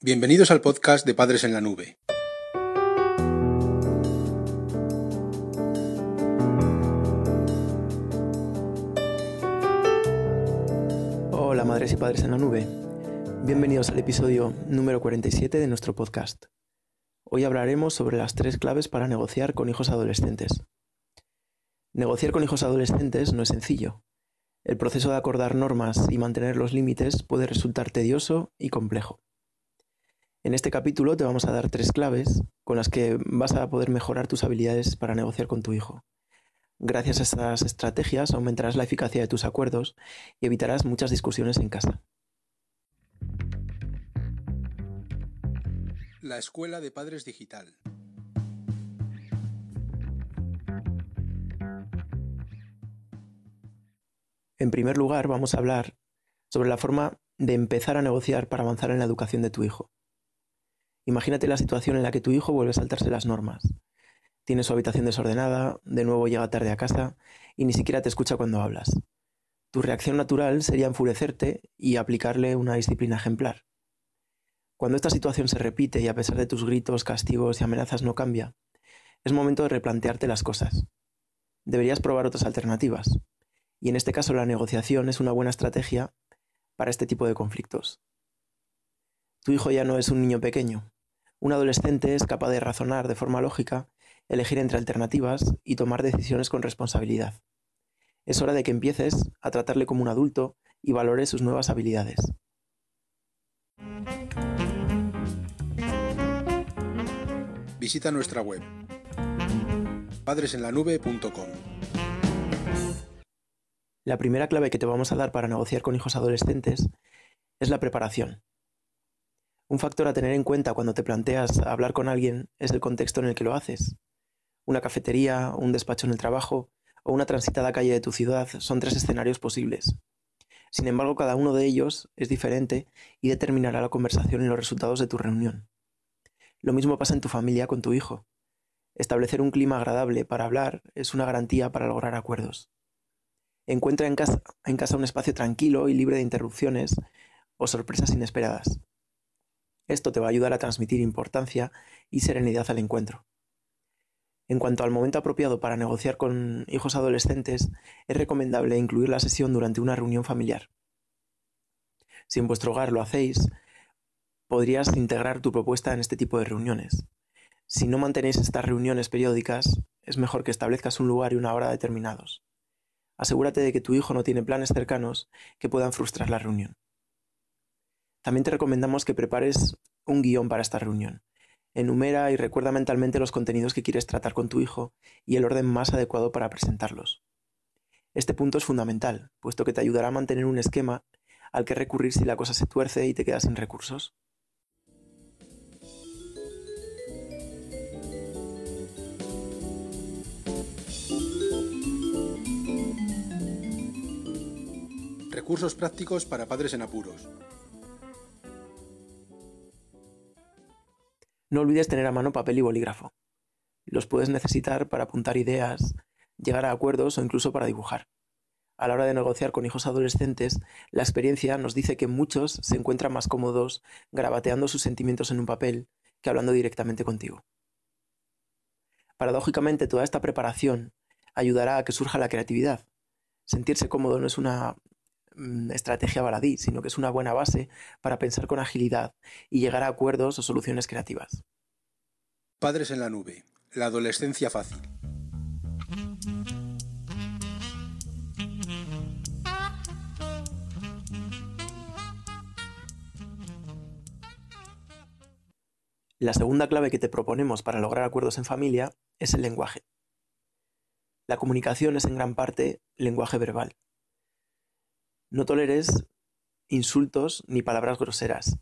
Bienvenidos al podcast de Padres en la Nube. Hola madres y padres en la nube. Bienvenidos al episodio número 47 de nuestro podcast. Hoy hablaremos sobre las tres claves para negociar con hijos adolescentes. Negociar con hijos adolescentes no es sencillo. El proceso de acordar normas y mantener los límites puede resultar tedioso y complejo. En este capítulo te vamos a dar tres claves con las que vas a poder mejorar tus habilidades para negociar con tu hijo. Gracias a estas estrategias aumentarás la eficacia de tus acuerdos y evitarás muchas discusiones en casa. La Escuela de Padres Digital. En primer lugar, vamos a hablar sobre la forma de empezar a negociar para avanzar en la educación de tu hijo. Imagínate la situación en la que tu hijo vuelve a saltarse las normas. Tiene su habitación desordenada, de nuevo llega tarde a casa y ni siquiera te escucha cuando hablas. Tu reacción natural sería enfurecerte y aplicarle una disciplina ejemplar. Cuando esta situación se repite y a pesar de tus gritos, castigos y amenazas no cambia, es momento de replantearte las cosas. Deberías probar otras alternativas. Y en este caso la negociación es una buena estrategia para este tipo de conflictos. Tu hijo ya no es un niño pequeño, un adolescente es capaz de razonar de forma lógica, elegir entre alternativas y tomar decisiones con responsabilidad. Es hora de que empieces a tratarle como un adulto y valores sus nuevas habilidades. Visita nuestra web padresenlanube.com. La primera clave que te vamos a dar para negociar con hijos adolescentes es la preparación. Un factor a tener en cuenta cuando te planteas hablar con alguien es el contexto en el que lo haces. Una cafetería, un despacho en el trabajo o una transitada calle de tu ciudad son tres escenarios posibles. Sin embargo, cada uno de ellos es diferente y determinará la conversación y los resultados de tu reunión. Lo mismo pasa en tu familia con tu hijo. Establecer un clima agradable para hablar es una garantía para lograr acuerdos. Encuentra en casa, en casa un espacio tranquilo y libre de interrupciones o sorpresas inesperadas. Esto te va a ayudar a transmitir importancia y serenidad al encuentro. En cuanto al momento apropiado para negociar con hijos adolescentes, es recomendable incluir la sesión durante una reunión familiar. Si en vuestro hogar lo hacéis, podrías integrar tu propuesta en este tipo de reuniones. Si no mantenéis estas reuniones periódicas, es mejor que establezcas un lugar y una hora determinados. Asegúrate de que tu hijo no tiene planes cercanos que puedan frustrar la reunión. También te recomendamos que prepares un guion para esta reunión. Enumera y recuerda mentalmente los contenidos que quieres tratar con tu hijo y el orden más adecuado para presentarlos. Este punto es fundamental, puesto que te ayudará a mantener un esquema al que recurrir si la cosa se tuerce y te quedas sin recursos. Recursos prácticos para padres en apuros. No olvides tener a mano papel y bolígrafo. Los puedes necesitar para apuntar ideas, llegar a acuerdos o incluso para dibujar. A la hora de negociar con hijos adolescentes, la experiencia nos dice que muchos se encuentran más cómodos grabateando sus sentimientos en un papel que hablando directamente contigo. Paradójicamente, toda esta preparación ayudará a que surja la creatividad. Sentirse cómodo no es una Mm, estrategia baladí, sino que es una buena base para pensar con agilidad y llegar a acuerdos o soluciones creativas. Padres en la nube. La adolescencia fácil. La segunda clave que te proponemos para lograr acuerdos en familia es el lenguaje. La comunicación es en gran parte lenguaje verbal. No toleres insultos ni palabras groseras.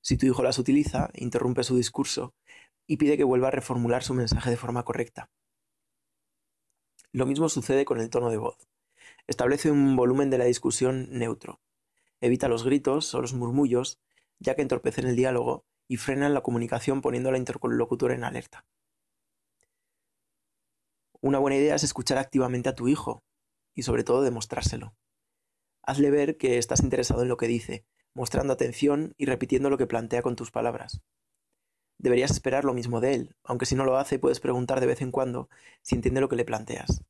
Si tu hijo las utiliza, interrumpe su discurso y pide que vuelva a reformular su mensaje de forma correcta. Lo mismo sucede con el tono de voz. Establece un volumen de la discusión neutro. Evita los gritos o los murmullos, ya que entorpecen el diálogo y frenan la comunicación poniendo a la interlocutora en alerta. Una buena idea es escuchar activamente a tu hijo y sobre todo demostrárselo. Hazle ver que estás interesado en lo que dice, mostrando atención y repitiendo lo que plantea con tus palabras. Deberías esperar lo mismo de él, aunque si no lo hace puedes preguntar de vez en cuando si entiende lo que le planteas.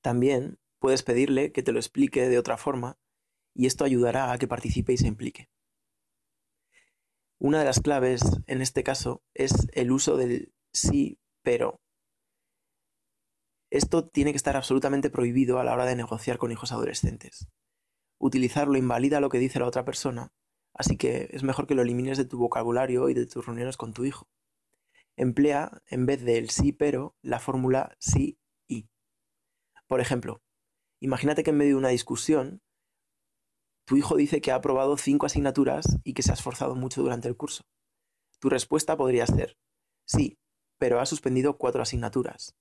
También puedes pedirle que te lo explique de otra forma y esto ayudará a que participe y se implique. Una de las claves en este caso es el uso del sí, pero. Esto tiene que estar absolutamente prohibido a la hora de negociar con hijos adolescentes. Utilizarlo invalida lo que dice la otra persona, así que es mejor que lo elimines de tu vocabulario y de tus reuniones con tu hijo. Emplea, en vez del sí pero, la fórmula sí y. Por ejemplo, imagínate que en medio de una discusión tu hijo dice que ha aprobado cinco asignaturas y que se ha esforzado mucho durante el curso. Tu respuesta podría ser, sí, pero ha suspendido cuatro asignaturas.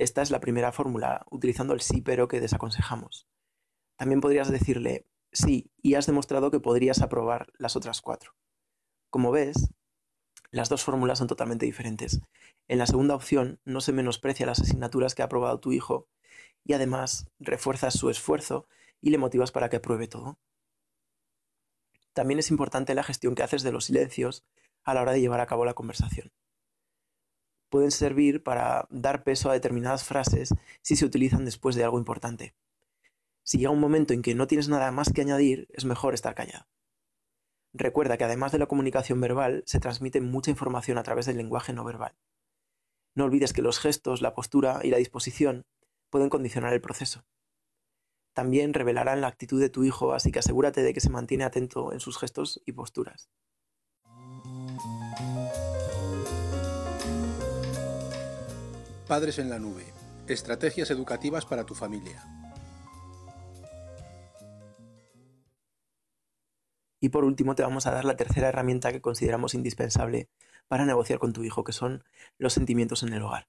Esta es la primera fórmula, utilizando el sí pero que desaconsejamos. También podrías decirle, sí, y has demostrado que podrías aprobar las otras cuatro. Como ves, las dos fórmulas son totalmente diferentes. En la segunda opción no se menosprecia las asignaturas que ha aprobado tu hijo y además refuerzas su esfuerzo y le motivas para que apruebe todo. También es importante la gestión que haces de los silencios a la hora de llevar a cabo la conversación. Pueden servir para dar peso a determinadas frases si se utilizan después de algo importante. Si llega un momento en que no tienes nada más que añadir, es mejor estar callado. Recuerda que además de la comunicación verbal, se transmite mucha información a través del lenguaje no verbal. No olvides que los gestos, la postura y la disposición pueden condicionar el proceso también revelarán la actitud de tu hijo, así que asegúrate de que se mantiene atento en sus gestos y posturas. Padres en la nube. Estrategias educativas para tu familia. Y por último te vamos a dar la tercera herramienta que consideramos indispensable para negociar con tu hijo, que son los sentimientos en el hogar.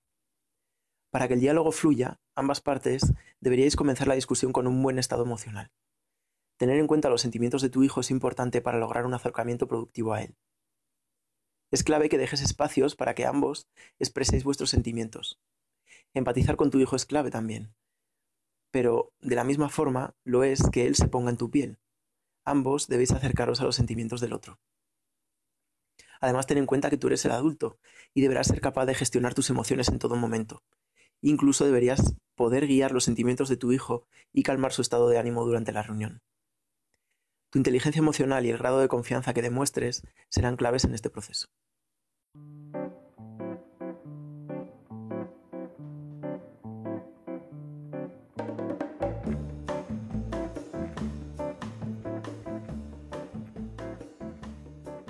Para que el diálogo fluya, ambas partes deberíais comenzar la discusión con un buen estado emocional. Tener en cuenta los sentimientos de tu hijo es importante para lograr un acercamiento productivo a él. Es clave que dejes espacios para que ambos expreséis vuestros sentimientos. Empatizar con tu hijo es clave también. Pero de la misma forma lo es que él se ponga en tu piel. Ambos debéis acercaros a los sentimientos del otro. Además, ten en cuenta que tú eres el adulto y deberás ser capaz de gestionar tus emociones en todo momento, Incluso deberías poder guiar los sentimientos de tu hijo y calmar su estado de ánimo durante la reunión. Tu inteligencia emocional y el grado de confianza que demuestres serán claves en este proceso.